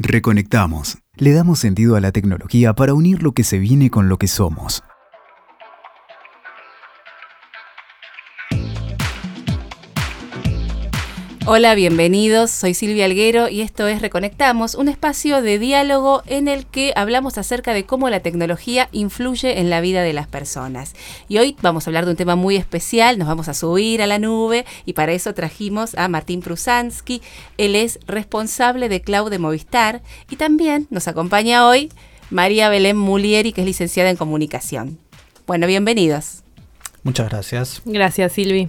Reconectamos. Le damos sentido a la tecnología para unir lo que se viene con lo que somos. Hola, bienvenidos. Soy Silvia Alguero y esto es Reconectamos, un espacio de diálogo en el que hablamos acerca de cómo la tecnología influye en la vida de las personas. Y hoy vamos a hablar de un tema muy especial, nos vamos a subir a la nube y para eso trajimos a Martín Prusansky. Él es responsable de Cloud de Movistar y también nos acompaña hoy María Belén Mulieri, que es licenciada en comunicación. Bueno, bienvenidos. Muchas gracias. Gracias, Silvi.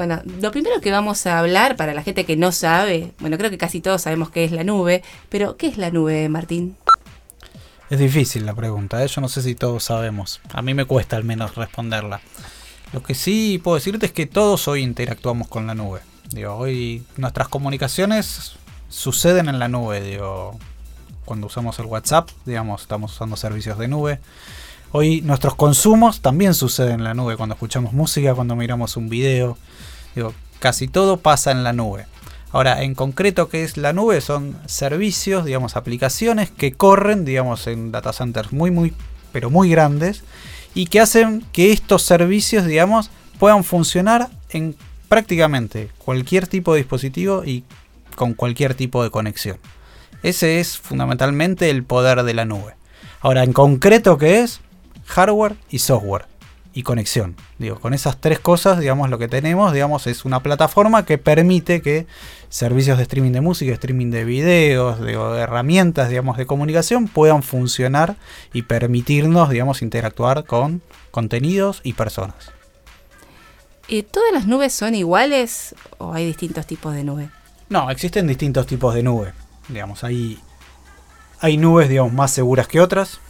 Bueno, lo primero que vamos a hablar para la gente que no sabe, bueno, creo que casi todos sabemos qué es la nube, pero ¿qué es la nube, Martín? Es difícil la pregunta, ¿eh? yo no sé si todos sabemos. A mí me cuesta al menos responderla. Lo que sí puedo decirte es que todos hoy interactuamos con la nube. Digo, hoy nuestras comunicaciones suceden en la nube. Digo, cuando usamos el WhatsApp, digamos, estamos usando servicios de nube. Hoy nuestros consumos también suceden en la nube. Cuando escuchamos música, cuando miramos un video. Digo, casi todo pasa en la nube. Ahora, en concreto, ¿qué es la nube? Son servicios, digamos, aplicaciones que corren, digamos, en data centers muy, muy, pero muy grandes y que hacen que estos servicios, digamos, puedan funcionar en prácticamente cualquier tipo de dispositivo y con cualquier tipo de conexión. Ese es fundamentalmente el poder de la nube. Ahora, en concreto, ¿qué es? Hardware y software y conexión. Digo, con esas tres cosas, digamos, lo que tenemos, digamos, es una plataforma que permite que servicios de streaming de música, streaming de videos, de, herramientas, digamos, de comunicación puedan funcionar y permitirnos, digamos, interactuar con contenidos y personas. ¿Y ¿Todas las nubes son iguales o hay distintos tipos de nube? No, existen distintos tipos de nube. Digamos, hay, hay nubes, digamos, más seguras que otras.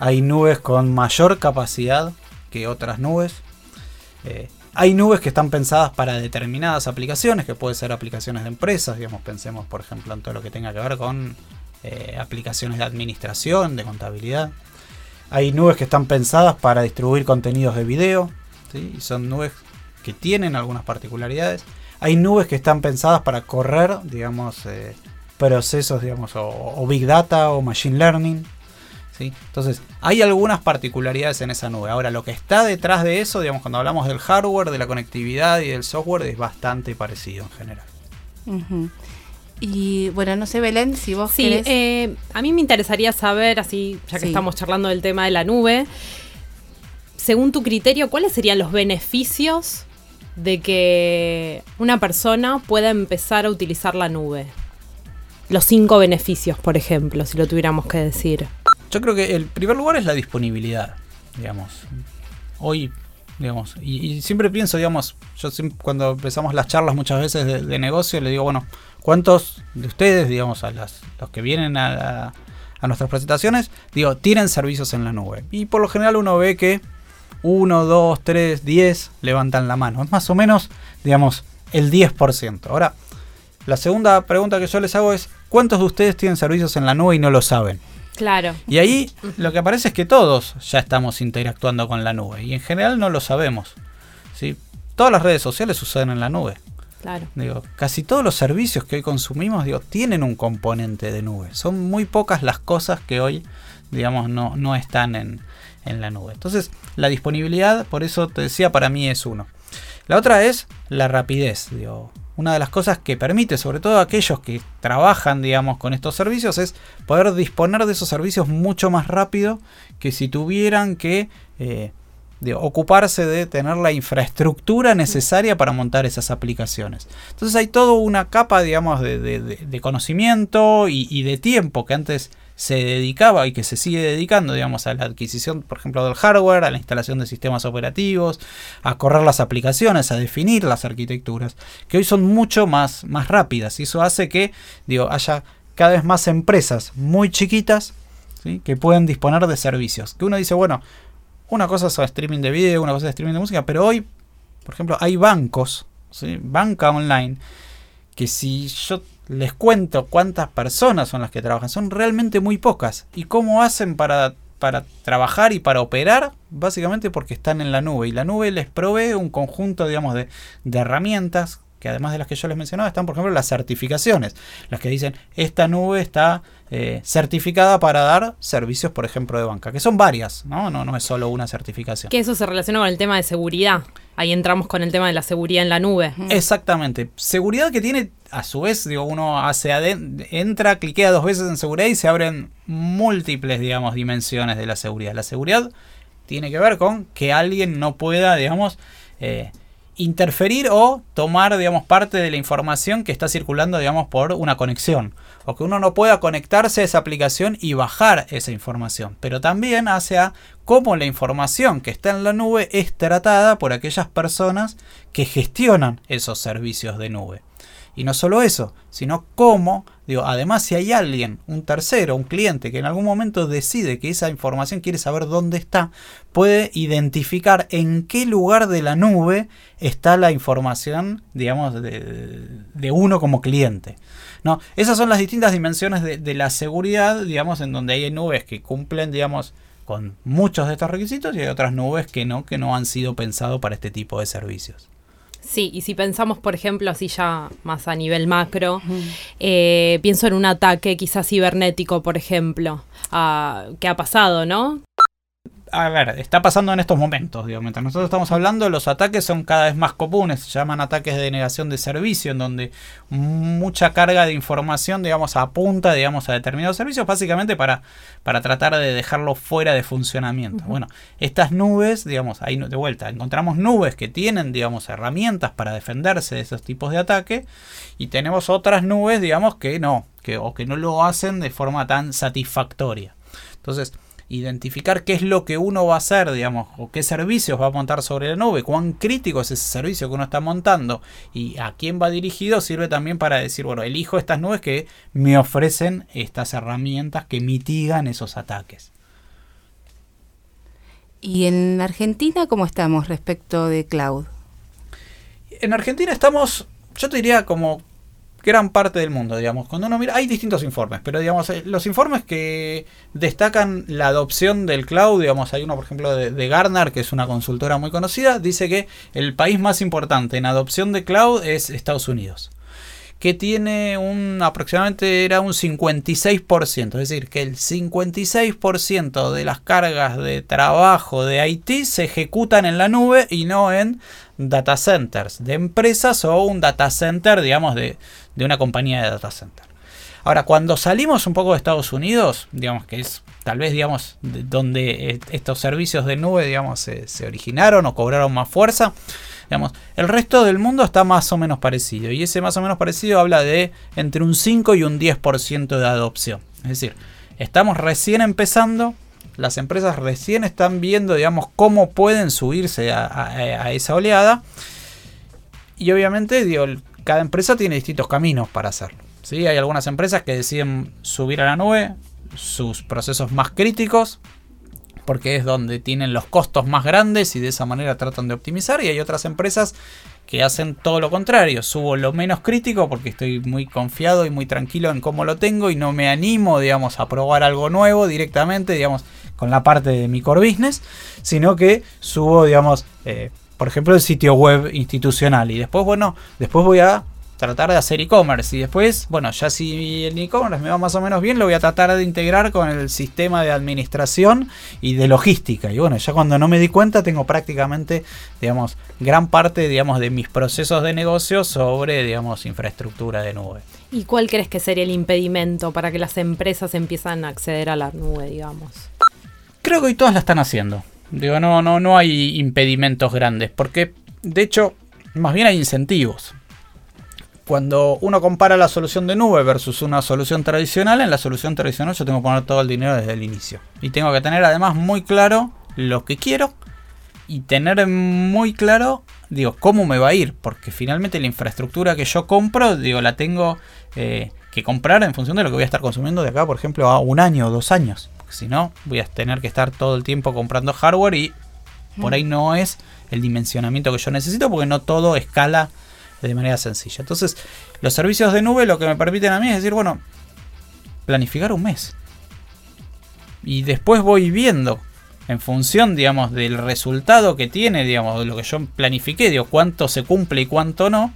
Hay nubes con mayor capacidad que otras nubes. Eh, hay nubes que están pensadas para determinadas aplicaciones, que pueden ser aplicaciones de empresas, digamos, pensemos por ejemplo en todo lo que tenga que ver con eh, aplicaciones de administración, de contabilidad. Hay nubes que están pensadas para distribuir contenidos de video, y son nubes que tienen algunas particularidades. Hay nubes que están pensadas para correr, digamos, eh, procesos, digamos, o Big Data o Machine Learning. Entonces, hay algunas particularidades en esa nube. Ahora, lo que está detrás de eso, digamos, cuando hablamos del hardware, de la conectividad y del software, es bastante parecido en general. Y bueno, no sé, Belén, si vos sí, eh, a mí me interesaría saber, así, ya que estamos charlando del tema de la nube, según tu criterio, ¿cuáles serían los beneficios de que una persona pueda empezar a utilizar la nube? Los cinco beneficios, por ejemplo, si lo tuviéramos que decir. Yo creo que el primer lugar es la disponibilidad, digamos. Hoy, digamos, y, siempre pienso, digamos, yo cuando empezamos las charlas muchas veces de, negocio, le digo, bueno, ¿cuántos de ustedes, digamos, a los que vienen a, a nuestras presentaciones, digo, tienen servicios en la nube? Y por lo general uno ve que uno, dos, tres, diez levantan la mano. Es más o menos, digamos, el 10%. Ahora, la segunda pregunta que yo les hago es, ¿cuántos de ustedes tienen servicios en la nube y no lo saben? Claro. Y ahí lo que aparece es que todos ya estamos interactuando con la nube y en general no lo sabemos. ¿sí? Todas las redes sociales suceden en la nube. Claro. Digo, casi todos los servicios que hoy consumimos digo, tienen un componente de nube. Son muy pocas las cosas que hoy digamos, no, no están en, en la nube. Entonces, la disponibilidad, por eso te decía, para mí es uno. La otra es la rapidez. Digo, una de las cosas que permite, sobre todo a aquellos que trabajan, digamos, con estos servicios, es poder disponer de esos servicios mucho más rápido que si tuvieran que eh, ocuparse de tener la infraestructura necesaria para montar esas aplicaciones. Entonces hay toda una capa, digamos, de, conocimiento y, de tiempo que antes se dedicaba y que se sigue dedicando, digamos, a la adquisición, por ejemplo, del hardware, a la instalación de sistemas operativos, a correr las aplicaciones, a definir las arquitecturas, que hoy son mucho más, más rápidas. Y eso hace que, digo, haya cada vez más empresas muy chiquitas que pueden disponer de servicios. Que uno dice, bueno, una cosa es streaming de video, una cosa es streaming de música, pero hoy, por ejemplo, hay bancos, banca online, que si yo les cuento cuántas personas son las que trabajan, son realmente muy pocas. ¿Y cómo hacen para, para trabajar y para operar? Básicamente porque están en la nube y la nube les provee un conjunto, digamos, de, de herramientas que además de las que yo les mencionaba, están por ejemplo las certificaciones, las que dicen esta nube está eh, certificada para dar servicios, por ejemplo, de banca, que son varias, ¿no? ¿no? No es solo una certificación. Que eso se relaciona con el tema de seguridad. Ahí entramos con el tema de la seguridad en la nube. Exactamente. Seguridad que tiene, a su vez, digo, uno hace entra, cliquea dos veces en seguridad y se abren múltiples, digamos, dimensiones de la seguridad. La seguridad tiene que ver con que alguien no pueda, digamos, eh, interferir o tomar, digamos, parte de la información que está circulando, digamos, por una conexión. O que uno no pueda conectarse a esa aplicación y bajar esa información. Pero también hace a cómo la información que está en la nube es tratada por aquellas personas que gestionan esos servicios de nube. Y no solo eso, sino cómo, además si hay alguien, un tercero, un cliente que en algún momento decide que esa información quiere saber dónde está, puede identificar en qué lugar de la nube está la información, digamos, de, uno como cliente. ¿no? Esas son las distintas dimensiones de, de la seguridad, digamos, en donde hay nubes que cumplen, digamos, con muchos de estos requisitos y hay otras nubes que no, que no han sido pensados para este tipo de servicios. Sí, y si pensamos, por ejemplo, así ya más a nivel macro, eh, pienso en un ataque quizás cibernético, por ejemplo, uh, que ha pasado, ¿no? A ver, está pasando en estos momentos, digo, mientras nosotros estamos hablando, los ataques son cada vez más comunes, se llaman ataques de negación de servicio, en donde mucha carga de información, digamos, apunta, digamos, a determinados servicios, básicamente para, para tratar de dejarlo fuera de funcionamiento. Bueno, estas nubes, digamos, ahí de vuelta, encontramos nubes que tienen, digamos, herramientas para defenderse de esos tipos de ataque, y tenemos otras nubes, digamos, que no, que, o que no lo hacen de forma tan satisfactoria. Entonces, identificar qué es lo que uno va a hacer, digamos, o qué servicios va a montar sobre la nube, cuán crítico es ese servicio que uno está montando y a quién va dirigido, sirve también para decir, bueno, elijo estas nubes que me ofrecen estas herramientas que mitigan esos ataques. ¿Y en Argentina cómo estamos respecto de cloud? En Argentina estamos, yo te diría como gran parte del mundo, digamos. Cuando uno mira, hay distintos informes, pero digamos, eh, los informes que destacan la adopción del cloud, digamos, hay uno, por ejemplo, de, de, que es una consultora muy conocida, dice que el país más importante en adopción de cloud es Estados Unidos que tiene un aproximadamente era un 56%, es decir, que el 56% de las cargas de trabajo de IT se ejecutan en la nube y no en data centers de empresas o un data center, digamos, de, una compañía de data center. Ahora, cuando salimos un poco de Estados Unidos, digamos que es tal vez, digamos, donde estos servicios de nube, digamos, se, se originaron o cobraron más fuerza, Digamos, el resto del mundo está más o menos parecido. Y ese más o menos parecido habla de entre un 5 y un 10% de adopción. Es decir, estamos recién empezando. Las empresas recién están viendo, digamos, cómo pueden subirse a, esa oleada. Y obviamente, digo, cada empresa tiene distintos caminos para hacerlo. ¿sí? Hay algunas empresas que deciden subir a la nube sus procesos más críticos, porque es donde tienen los costos más grandes y de esa manera tratan de optimizar. Y hay otras empresas que hacen todo lo contrario. Subo lo menos crítico porque estoy muy confiado y muy tranquilo en cómo lo tengo y no me animo, digamos, a probar algo nuevo directamente, digamos, con la parte de mi core business, sino que subo, digamos, eh, por ejemplo, el sitio web institucional y después, bueno, después voy a tratar de hacer e-commerce. Y después, bueno, ya si el e-commerce me va más o menos bien, lo voy a tratar de integrar con el sistema de administración y de logística. Y bueno, ya cuando no me di cuenta, tengo prácticamente, digamos, gran parte, digamos, de mis procesos de negocio sobre, digamos, infraestructura de nube. ¿Y cuál crees que sería el impedimento para que las empresas empiezan a acceder a la nube, digamos? Creo que hoy todas la están haciendo. Digo, no, no, no hay impedimentos grandes, porque de hecho, más bien hay incentivos cuando uno compara la solución de nube versus una solución tradicional, en la solución tradicional yo tengo que poner todo el dinero desde el inicio. Y tengo que tener además muy claro lo que quiero y tener muy claro, digo, cómo me va a ir. Porque finalmente la infraestructura que yo compro, digo, la tengo eh, que comprar en función de lo que voy a estar consumiendo de acá, por ejemplo, a un año o dos años. Porque si no, voy a tener que estar todo el tiempo comprando hardware y por ahí no es el dimensionamiento que yo necesito porque no todo escala de manera sencilla. Entonces, los servicios de nube lo que me permiten a mí es decir, bueno, planificar un mes. Y después voy viendo en función, digamos, del resultado que tiene, digamos, de lo que yo planifiqué, digo, cuánto se cumple y cuánto no.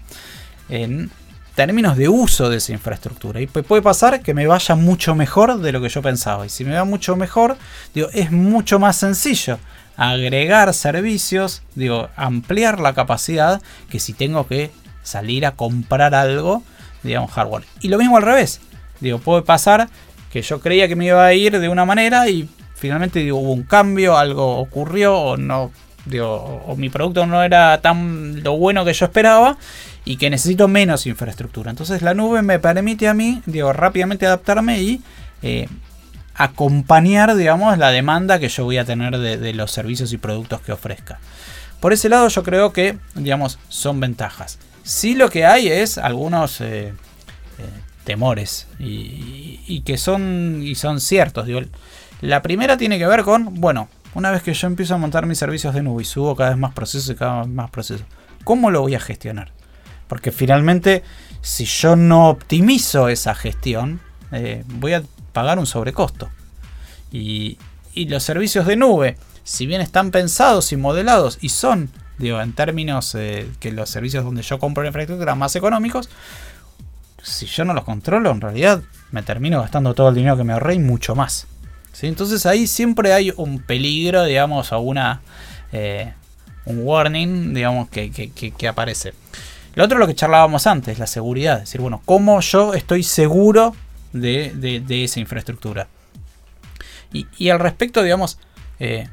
en términos de uso de esa infraestructura. Y puede pasar que me vaya mucho mejor de lo que yo pensaba. Y si me va mucho mejor, digo, es mucho más sencillo agregar servicios, digo, ampliar la capacidad que si tengo que salir a comprar algo, digamos, hardware. Y lo mismo al revés. Digo, puede pasar que yo creía que me iba a ir de una manera y finalmente digo, hubo un cambio, algo ocurrió o no, digo, o mi producto no era tan lo bueno que yo esperaba y que necesito menos infraestructura. Entonces la nube me permite a mí, digo, rápidamente adaptarme y eh, acompañar, digamos, la demanda que yo voy a tener de, los servicios y productos que ofrezca. Por ese lado yo creo que, digamos, son ventajas. Sí lo que hay es algunos eh, eh, temores y, que son, y son ciertos. Digo, la primera tiene que ver con, bueno, una vez que yo empiezo a montar mis servicios de nube y subo cada vez más procesos y cada vez más procesos, ¿cómo lo voy a gestionar? Porque finalmente, si yo no optimizo esa gestión, eh, voy a pagar un sobrecosto. Y, los servicios de nube, si bien están pensados y modelados y son, digo, en términos eh, que los servicios donde yo compro la infraestructura más económicos, si yo no los controlo, en realidad me termino gastando todo el dinero que me ahorré y mucho más. Entonces ahí siempre hay un peligro, digamos, o una, eh, un warning, digamos, que aparece. Lo otro es lo que charlábamos antes, la seguridad. Es decir, bueno, ¿cómo yo estoy seguro de, esa infraestructura? Y, al respecto, digamos, eh,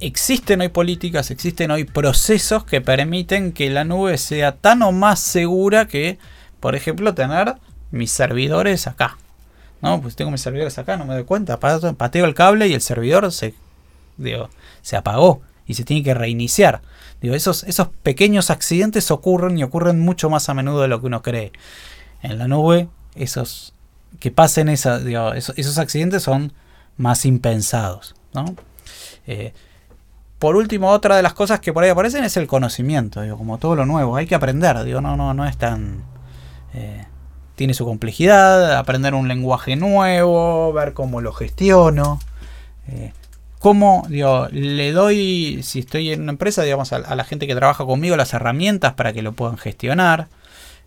existen hoy políticas, existen hoy procesos que permiten que la nube sea tan o más segura que, por ejemplo, tener mis servidores acá. No, pues tengo mis servidores acá, no me doy cuenta. Pateo el cable y el servidor se, se apagó y se tiene que reiniciar. Digo, esos, esos pequeños accidentes ocurren y ocurren mucho más a menudo de lo que uno cree. En la nube, esos que pasen esa, esos, accidentes son más impensados. Eh, por último, otra de las cosas que por ahí aparecen es el conocimiento, digo, como todo lo nuevo, hay que aprender, digo, no, no, no es tan... Eh, tiene su complejidad, aprender un lenguaje nuevo, ver cómo lo gestiono. Eh, cómo digo, le doy, si estoy en una empresa, digamos, a, la gente que trabaja conmigo las herramientas para que lo puedan gestionar.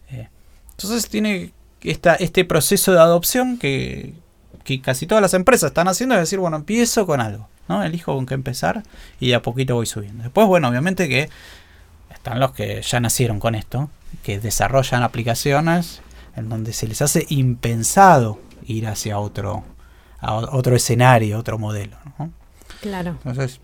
Eh, entonces tiene esta, este proceso de adopción que, que, casi todas las empresas están haciendo, es decir, bueno, empiezo con algo, ¿no? Elijo con qué empezar y de a poquito voy subiendo. Después, bueno, obviamente que están los que ya nacieron con esto, que desarrollan aplicaciones en donde se les hace impensado ir hacia otro, a otro escenario, otro modelo. ¿no? Claro. Entonces.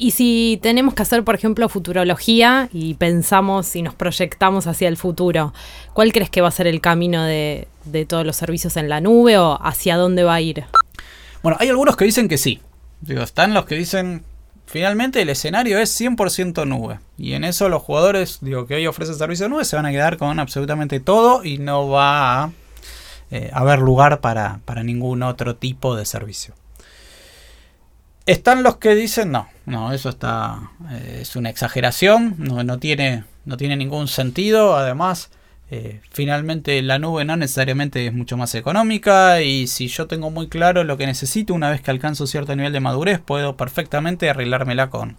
Y si tenemos que hacer, por ejemplo, futurología y pensamos y nos proyectamos hacia el futuro, ¿cuál crees que va a ser el camino de, todos los servicios en la nube o hacia dónde va a ir? Bueno, hay algunos que dicen que sí. Digo, están los que dicen, finalmente el escenario es 100% nube. Y en eso los jugadores, digo, que hoy ofrecen servicio de nube, se van a quedar con absolutamente todo y no va a eh, haber lugar para ningún otro tipo de servicio. Están los que dicen, no, no, eso está, eh, es una exageración, no, no, tiene, no tiene ningún sentido, además, eh, finalmente la nube no necesariamente es mucho más económica y si yo tengo muy claro lo que necesito una vez que alcanzo cierto nivel de madurez, puedo perfectamente arreglármela con,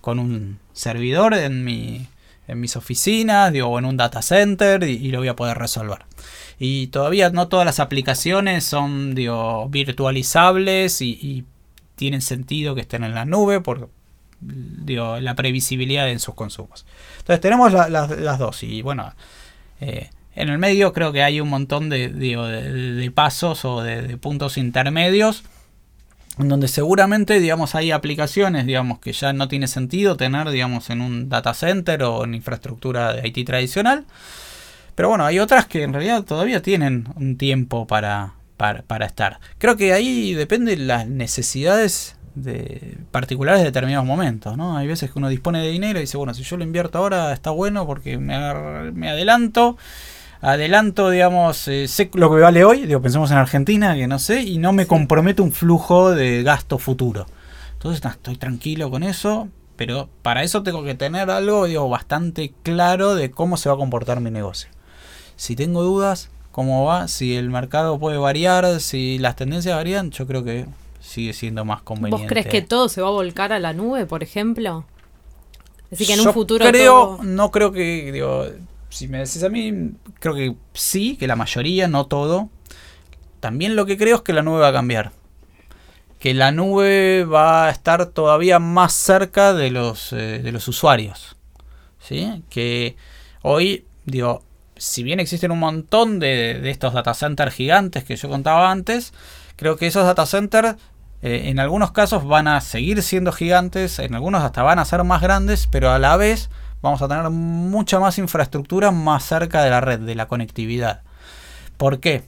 con un servidor en, mi, en mis oficinas o en un data center y, lo voy a poder resolver. Y todavía no todas las aplicaciones son digo, virtualizables y tienen sentido que estén en la nube por la previsibilidad en sus consumos. Entonces tenemos las dos y bueno, eh, en el medio creo que hay un montón de, de, pasos o de, puntos intermedios en donde seguramente digamos hay aplicaciones digamos que ya no tiene sentido tener digamos en un data center o en infraestructura de IT tradicional pero bueno hay otras que en realidad todavía tienen un tiempo para, para, estar. Creo que ahí depende las necesidades de particulares de determinados momentos, ¿no? Hay veces que uno dispone de dinero y dice, bueno, si yo lo invierto ahora está bueno porque me, me adelanto, adelanto, digamos, eh, sé lo que vale hoy, digo, pensemos en Argentina, que no sé, y no me comprometo un flujo de gasto futuro. Entonces, estoy tranquilo con eso, pero para eso tengo que tener algo, digo, bastante claro de cómo se va a comportar mi negocio. Si tengo dudas, cómo va, si el mercado puede variar, si las tendencias varían, yo creo que sigue siendo más conveniente. ¿Vos crees que todo se va a volcar a la nube, por ejemplo? Así que en un futuro creo, no creo que digo, si me decís a mí, creo que sí, que la mayoría, no todo. También lo que creo es que la nube va a cambiar. Que la nube va a estar todavía más cerca de los, eh, de los usuarios. ¿sí? Que hoy, digo, si bien existen un montón de, de estos data centers gigantes que yo contaba antes, creo que esos data centers eh, en algunos casos van a seguir siendo gigantes, en algunos hasta van a ser más grandes, pero a la vez vamos a tener mucha más infraestructura más cerca de la red, de la conectividad. ¿Por qué?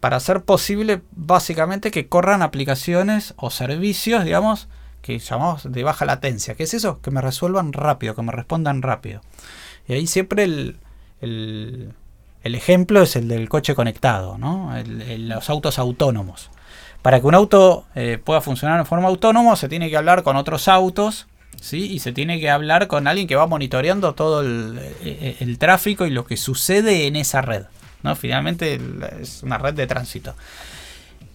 Para hacer posible básicamente que corran aplicaciones o servicios, digamos, que llamamos de baja latencia. ¿Qué es eso? Que me resuelvan rápido, que me respondan rápido. Y ahí siempre el, el, ejemplo es el del coche conectado, ¿no? los autos autónomos. Para que un auto eh, pueda funcionar en forma autónoma se tiene que hablar con otros autos ¿sí? y se tiene que hablar con alguien que va monitoreando todo el, eh, el, tráfico y lo que sucede en esa red. ¿no? Finalmente es una red de tránsito.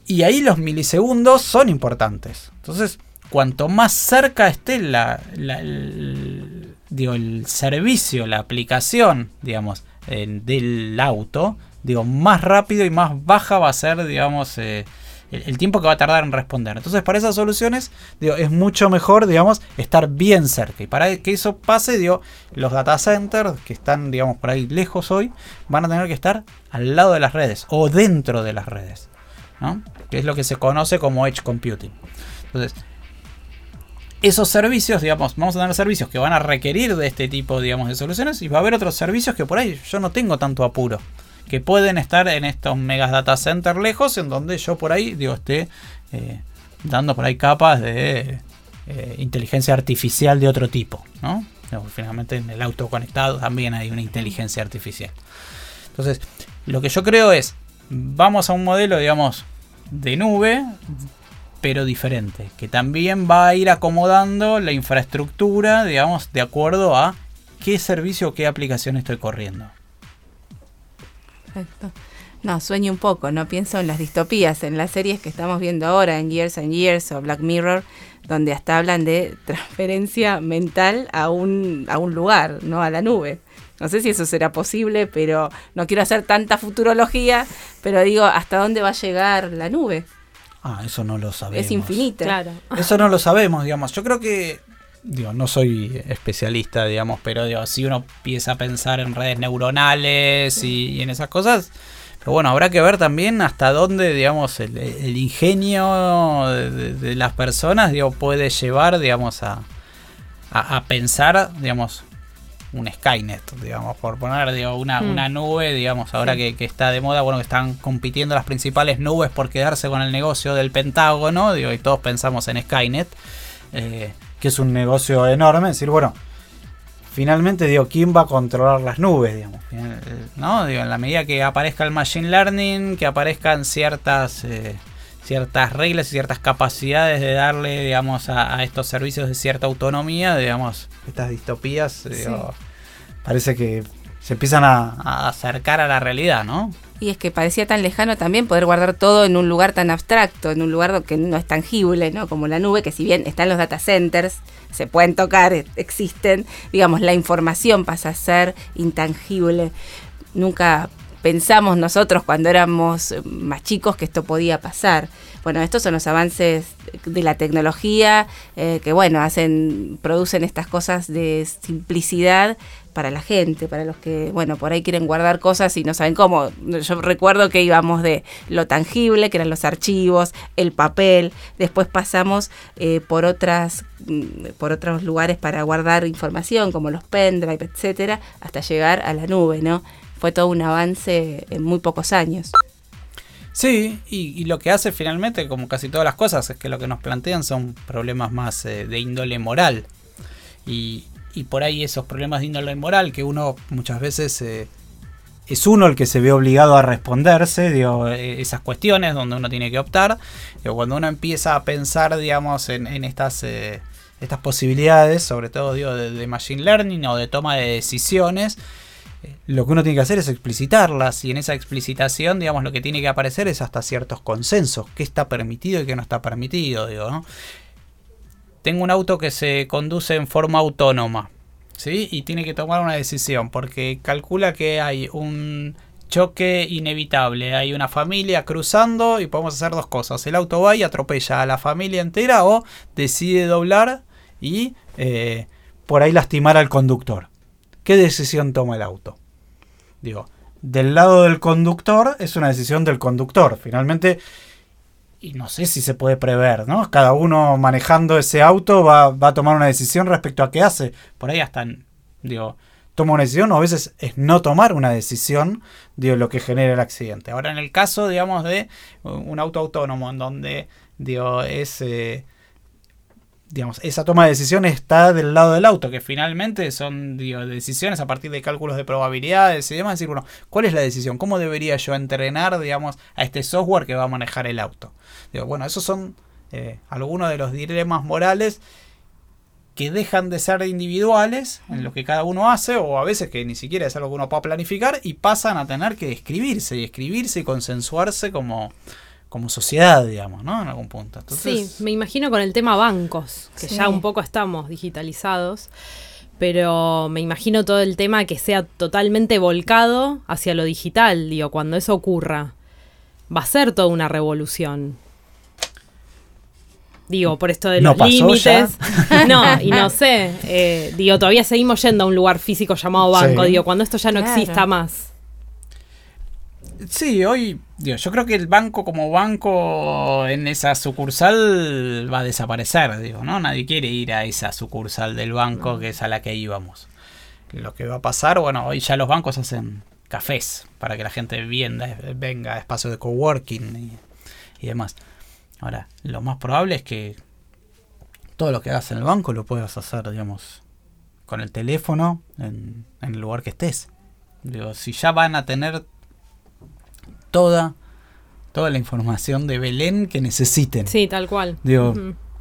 Y ahí los milisegundos son importantes. Entonces, cuanto más cerca esté la, el, digo, el servicio, la aplicación, digamos, del auto, digo, más rápido y más baja va a ser, digamos, eh, el, tiempo que va a tardar en responder. Entonces, para esas soluciones, digo, es mucho mejor, digamos, estar bien cerca. Y para que eso pase, digo, los data centers que están, digamos, por ahí lejos hoy, van a tener que estar al lado de las redes o dentro de las redes, ¿no? Que es lo que se conoce como edge computing. Entonces, esos servicios, digamos, vamos a tener servicios que van a requerir de este tipo, digamos, de soluciones y va a haber otros servicios que por ahí yo no tengo tanto apuro que pueden estar en estos megas data centers lejos, en donde yo por ahí, digo, esté eh, dando por ahí capas de eh, inteligencia artificial de otro tipo, ¿no? finalmente en el auto conectado también hay una inteligencia artificial. Entonces, lo que yo creo es, vamos a un modelo, digamos, de nube, pero diferente, que también va a ir acomodando la infraestructura, digamos, de acuerdo a qué servicio o qué aplicación estoy corriendo. No, sueño un poco, no pienso en las distopías, en las series que estamos viendo ahora, en Years and Years o Black Mirror, donde hasta hablan de transferencia mental a un, a un lugar, no a la nube. No sé si eso será posible, pero no quiero hacer tanta futurología, pero digo, ¿hasta dónde va a llegar la nube? Ah, eso no lo sabemos. Es infinita. Claro. Eso no lo sabemos, digamos. Yo creo que digo, no soy especialista, digamos, pero digo, si uno empieza a pensar en redes neuronales y, en esas cosas, pero bueno, habrá que ver también hasta dónde, digamos, el, ingenio de, las personas, digo, puede llevar, digamos, a, a, pensar, digamos, un Skynet, digamos, por poner digo, una, hmm. una nube, digamos, ahora que, que, está de moda, bueno, que están compitiendo las principales nubes por quedarse con el negocio del Pentágono, digo, y todos pensamos en Skynet. Eh, que es un negocio enorme, decir, bueno, finalmente digo, ¿quién va a controlar las nubes? Digamos? Eh, ¿No? Digo, en la medida que aparezca el machine learning, que aparezcan ciertas, eh, ciertas reglas y ciertas capacidades de darle, digamos, a, estos servicios de cierta autonomía, digamos, estas distopías, parece que se empiezan a, acercar a la realidad, ¿no? Y es que parecía tan lejano también poder guardar todo en un lugar tan abstracto, en un lugar que no es tangible, ¿no? Como la nube, que si bien están los data centers, se pueden tocar, e, existen, digamos, la información pasa a ser intangible. Nunca pensamos nosotros cuando éramos más chicos que esto podía pasar. Bueno, estos son los avances de la tecnología eh, que, bueno, hacen, producen estas cosas de simplicidad para la gente, para los que, bueno, por ahí quieren guardar cosas y no saben cómo. Yo recuerdo que íbamos de lo tangible, que eran los archivos, el papel, después pasamos eh, por otras mm, por otros lugares para guardar información como los pendrive, etcétera, hasta llegar a la nube, ¿no? Fue todo un avance en muy pocos años. Sí, y, lo que hace finalmente, como casi todas las cosas, es que lo que nos plantean son problemas más eh, de índole moral. Y, por ahí esos problemas de índole moral que uno muchas veces eh, es uno el que se ve obligado a responderse, digo, eh, esas cuestiones donde uno tiene que optar. Digo, cuando uno empieza a pensar, digamos, en, estas, estas posibilidades, sobre todo digo, de machine learning o de toma de decisiones, lo que uno tiene que hacer es explicitarlas y en esa explicitación, digamos, lo que tiene que aparecer es hasta ciertos consensos, qué está permitido y qué no está permitido, digo, ¿no? Tengo un auto que se conduce en forma autónoma. ¿sí? Y tiene que tomar una decisión porque calcula que hay un choque inevitable. Hay una familia cruzando y podemos hacer dos cosas. El auto va y atropella a la familia entera o decide doblar y eh, por ahí lastimar al conductor. ¿Qué decisión toma el auto? Digo, del lado del conductor es una decisión del conductor. Finalmente, y no sé si se puede prever, ¿no? Cada uno manejando ese auto va, a tomar una decisión respecto a qué hace. Por ahí hasta, digo, toma una decisión o a veces es no tomar una decisión de lo que genera el accidente. Ahora en el caso, digamos, de un auto autónomo en donde digo, es, eh, digamos, esa toma de decisión está del lado del auto, que finalmente son decisiones a partir de cálculos de probabilidades y demás. decir, bueno, ¿cuál es la decisión? ¿Cómo debería yo entrenar, digamos, a este software que va a manejar el auto? Digo, bueno, esos son eh, algunos de los dilemas morales que dejan de ser individuales en lo que cada uno hace, o a veces que ni siquiera es algo que uno pueda planificar, y pasan a tener que escribirse y escribirse y consensuarse como, como sociedad, digamos, ¿no? En algún punto. sí, me imagino con el tema bancos, que ya un poco estamos digitalizados, pero me imagino todo el tema que sea totalmente volcado hacia lo digital, digo, cuando eso ocurra, va a ser toda una revolución. Digo, por esto de los límites. No, y no sé. Eh, digo, todavía seguimos yendo a un lugar físico llamado banco. Digo, cuando esto ya no exista más. Sí, hoy, digo, yo creo que el banco como banco en esa sucursal va a desaparecer, digo, ¿no? Nadie quiere ir a esa sucursal del banco que es a la que íbamos. Lo que va a pasar, bueno, hoy ya los bancos hacen cafés para que la gente vienda, venga a espacios de coworking y demás. Ahora, lo más probable es que todo lo que hagas en el banco lo puedas hacer, digamos, con el teléfono en, el lugar que estés. Digo, si ya van a tener toda, toda la información de Belén que necesiten. Sí, tal cual. Digo,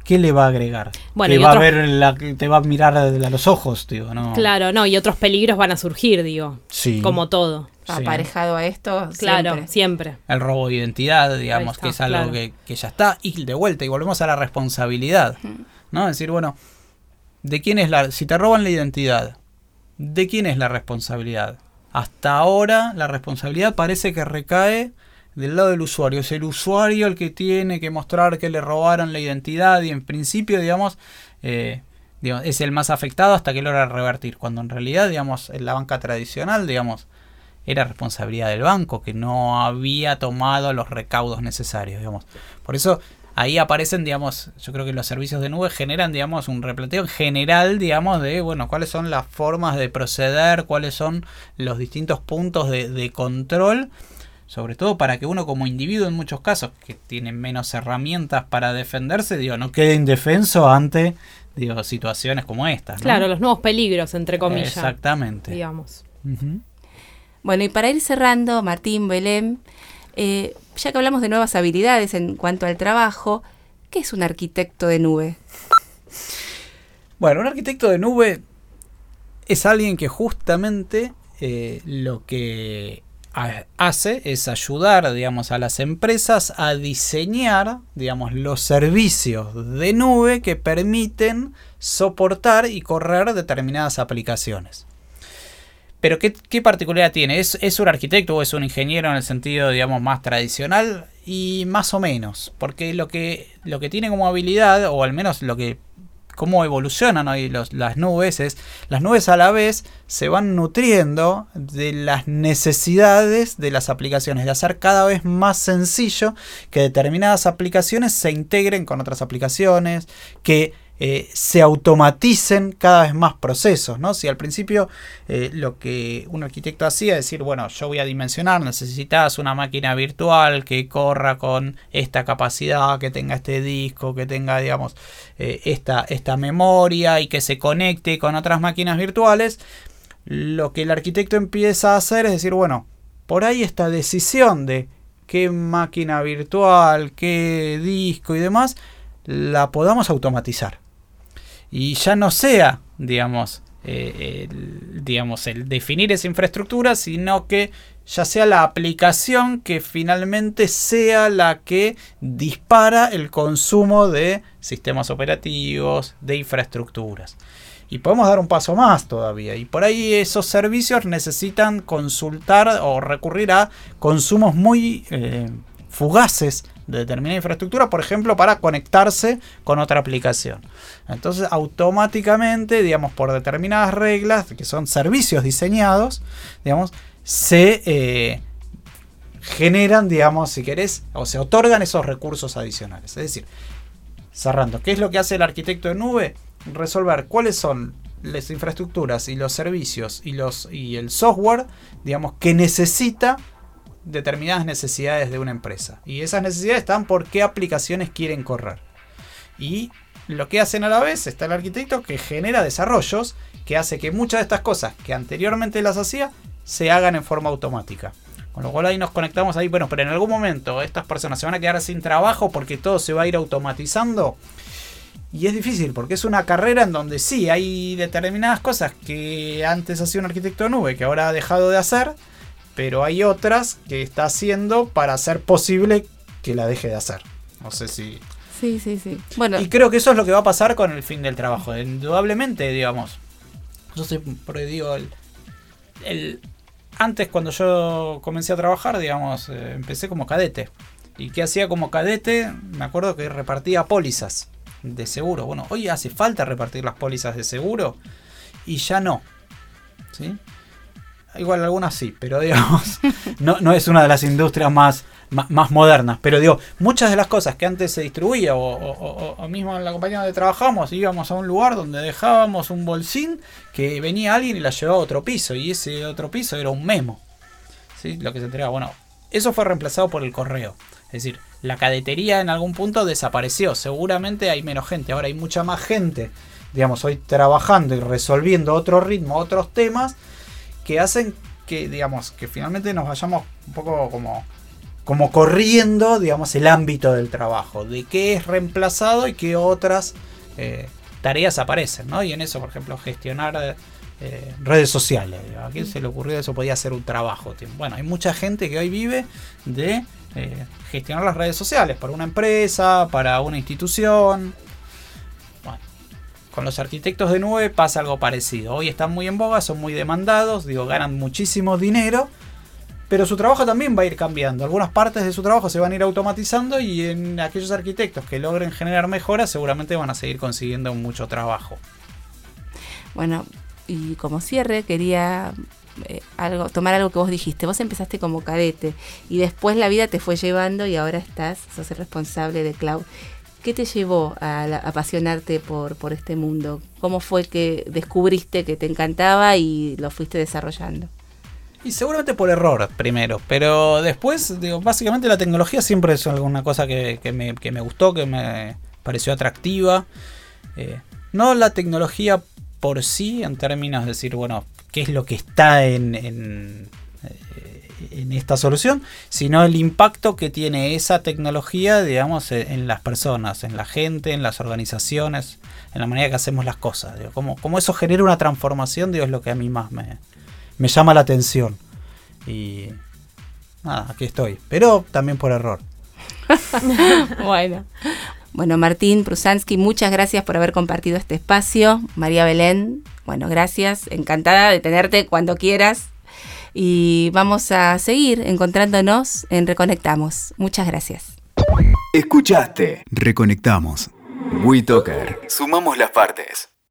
¿qué le va a agregar? Bueno, te va a ver la, te va a mirar a los ojos, digo, ¿no? Claro, no, y otros peligros van a surgir, digo. Sí. Como todo aparejado a esto. Claro, siempre. El robo de identidad, digamos, que es algo que, ya está. Y de vuelta, y volvemos a la responsabilidad. ¿No? Es decir, bueno, ¿de quién es la. Si te roban la identidad, ¿de quién es la responsabilidad? Hasta ahora la responsabilidad parece que recae del lado del usuario. Es el usuario el que tiene que mostrar que le robaron la identidad y en principio, digamos, eh, digamos es el más afectado hasta que logra revertir. Cuando en realidad, digamos, en la banca tradicional, digamos, era responsabilidad del banco, que no había tomado los recaudos necesarios, digamos. Por eso ahí aparecen, digamos, yo creo que los servicios de nube generan, digamos, un replanteo general, digamos, de, bueno, cuáles son las formas de proceder, cuáles son los distintos puntos de, control, sobre todo para que uno como individuo en muchos casos, que tiene menos herramientas para defenderse, digo, no quede indefenso ante, digo, situaciones como estas. Claro, los nuevos peligros, entre comillas. Exactamente. Digamos. Bueno, y para ir cerrando, Martín, Belén, eh, ya que hablamos de nuevas habilidades en cuanto al trabajo, ¿qué es un arquitecto de nube? Bueno, un arquitecto de nube es alguien que justamente eh, lo que hace es ayudar, digamos, a las empresas a diseñar, digamos, los servicios de nube que permiten soportar y correr determinadas aplicaciones. Pero ¿qué, particularidad tiene? ¿Es, ¿Es, un arquitecto o es un ingeniero en el sentido, digamos, más tradicional? Y más o menos, porque lo que, lo que tiene como habilidad, o al menos lo que cómo evolucionan hoy las nubes es, las nubes a la vez se van nutriendo de las necesidades de las aplicaciones, de hacer cada vez más sencillo que determinadas aplicaciones se integren con otras aplicaciones, que eh, se automaticen cada vez más procesos, ¿no? Si al principio eh, lo que un arquitecto hacía es decir, bueno, yo voy a dimensionar, necesitas una máquina virtual que corra con esta capacidad, que tenga este disco, que tenga, digamos, eh, esta, esta memoria y que se conecte con otras máquinas virtuales, lo que el arquitecto empieza a hacer es decir, bueno, por ahí esta decisión de qué máquina virtual, qué disco y demás, la podamos automatizar y ya no sea, digamos, eh, el, digamos, el definir esa infraestructura, sino que ya sea la aplicación que finalmente sea la que dispara el consumo de sistemas operativos, de infraestructuras. Y podemos dar un paso más todavía. Y por ahí esos servicios necesitan consultar o recurrir a consumos muy eh, fugaces de determinada infraestructura, por ejemplo, para conectarse con otra aplicación. Entonces, automáticamente, digamos, por determinadas reglas, que son servicios diseñados, digamos, se eh, generan, digamos, si querés, o se otorgan esos recursos adicionales. Es decir, cerrando, ¿qué es lo que hace el arquitecto de nube? Resolver cuáles son las infraestructuras y los servicios y, los, y el software, digamos, que necesita determinadas necesidades de una empresa. Y esas necesidades están por qué aplicaciones quieren correr. Y lo que hacen a la vez está el arquitecto que genera desarrollos que hace que muchas de estas cosas que anteriormente las hacía se hagan en forma automática. Con lo cual ahí nos conectamos ahí, bueno, pero en algún momento estas personas se van a quedar sin trabajo porque todo se va a ir automatizando. Y es difícil porque es una carrera en donde sí hay determinadas cosas que antes hacía un arquitecto de nube que ahora ha dejado de hacer pero hay otras que está haciendo para hacer posible que la deje de hacer. No sé si... Sí, sí, sí. Bueno. Y creo que eso es lo que va a pasar con el fin del trabajo. Indudablemente, digamos. Yo sé, porque digo, el, antes cuando yo comencé a trabajar, digamos, eh, empecé como cadete. ¿Y qué hacía como cadete? Me acuerdo que repartía pólizas de seguro. Bueno, hoy hace falta repartir las pólizas de seguro y ya no. ¿Sí? Igual algunas sí, pero digamos, no, no es una de las industrias más, más, modernas. Pero digo, muchas de las cosas que antes se distribuía, o, mismo en la compañía donde trabajamos, íbamos a un lugar donde dejábamos un bolsín que venía alguien y la llevaba a otro piso, y ese otro piso era un memo. ¿sí? Lo que se entregaba. Bueno, eso fue reemplazado por el correo. Es decir, la cadetería en algún punto desapareció. Seguramente hay menos gente. Ahora hay mucha más gente, digamos, hoy trabajando y resolviendo otro ritmo, otros temas que hacen que, digamos, que finalmente nos vayamos un poco como, como corriendo, digamos, el ámbito del trabajo, de qué es reemplazado y qué otras eh, tareas aparecen, ¿no? Y en eso, por ejemplo, gestionar eh, redes sociales. ¿A quién se le ocurrió eso? Podía ser un trabajo. Bueno, hay mucha gente que hoy vive de eh, gestionar las redes sociales para una empresa, para una institución. Con los arquitectos de nube pasa algo parecido. Hoy están muy en boga, son muy demandados, digo, ganan muchísimo dinero, pero su trabajo también va a ir cambiando. Algunas partes de su trabajo se van a ir automatizando y en aquellos arquitectos que logren generar mejoras seguramente van a seguir consiguiendo mucho trabajo. Bueno, y como cierre quería eh, algo, tomar algo que vos dijiste. Vos empezaste como cadete y después la vida te fue llevando y ahora estás, sos el responsable de cloud. ¿Qué te llevó a, apasionarte por, este mundo? ¿Cómo fue que descubriste que te encantaba y lo fuiste desarrollando? Y seguramente por error primero, pero después, digo, básicamente la tecnología siempre es alguna cosa que, me, gustó, que me pareció atractiva. Eh, no la tecnología por sí, en términos de decir, bueno, qué es lo que está en en esta solución, sino el impacto que tiene esa tecnología, digamos, e, en las personas, en la gente, en las organizaciones, en la manera que hacemos las cosas. Digo, como, eso genera una transformación, digo, es lo que a mí más me, me llama la atención. Y nada, aquí estoy, pero también por error. bueno. Bueno, Martín Prusansky, muchas gracias por haber compartido este espacio. María Belén, bueno, gracias. Encantada de tenerte cuando quieras y vamos a seguir encontrándonos en Reconectamos. Muchas gracias. Escuchaste. Reconectamos. WeToker. Sumamos las partes.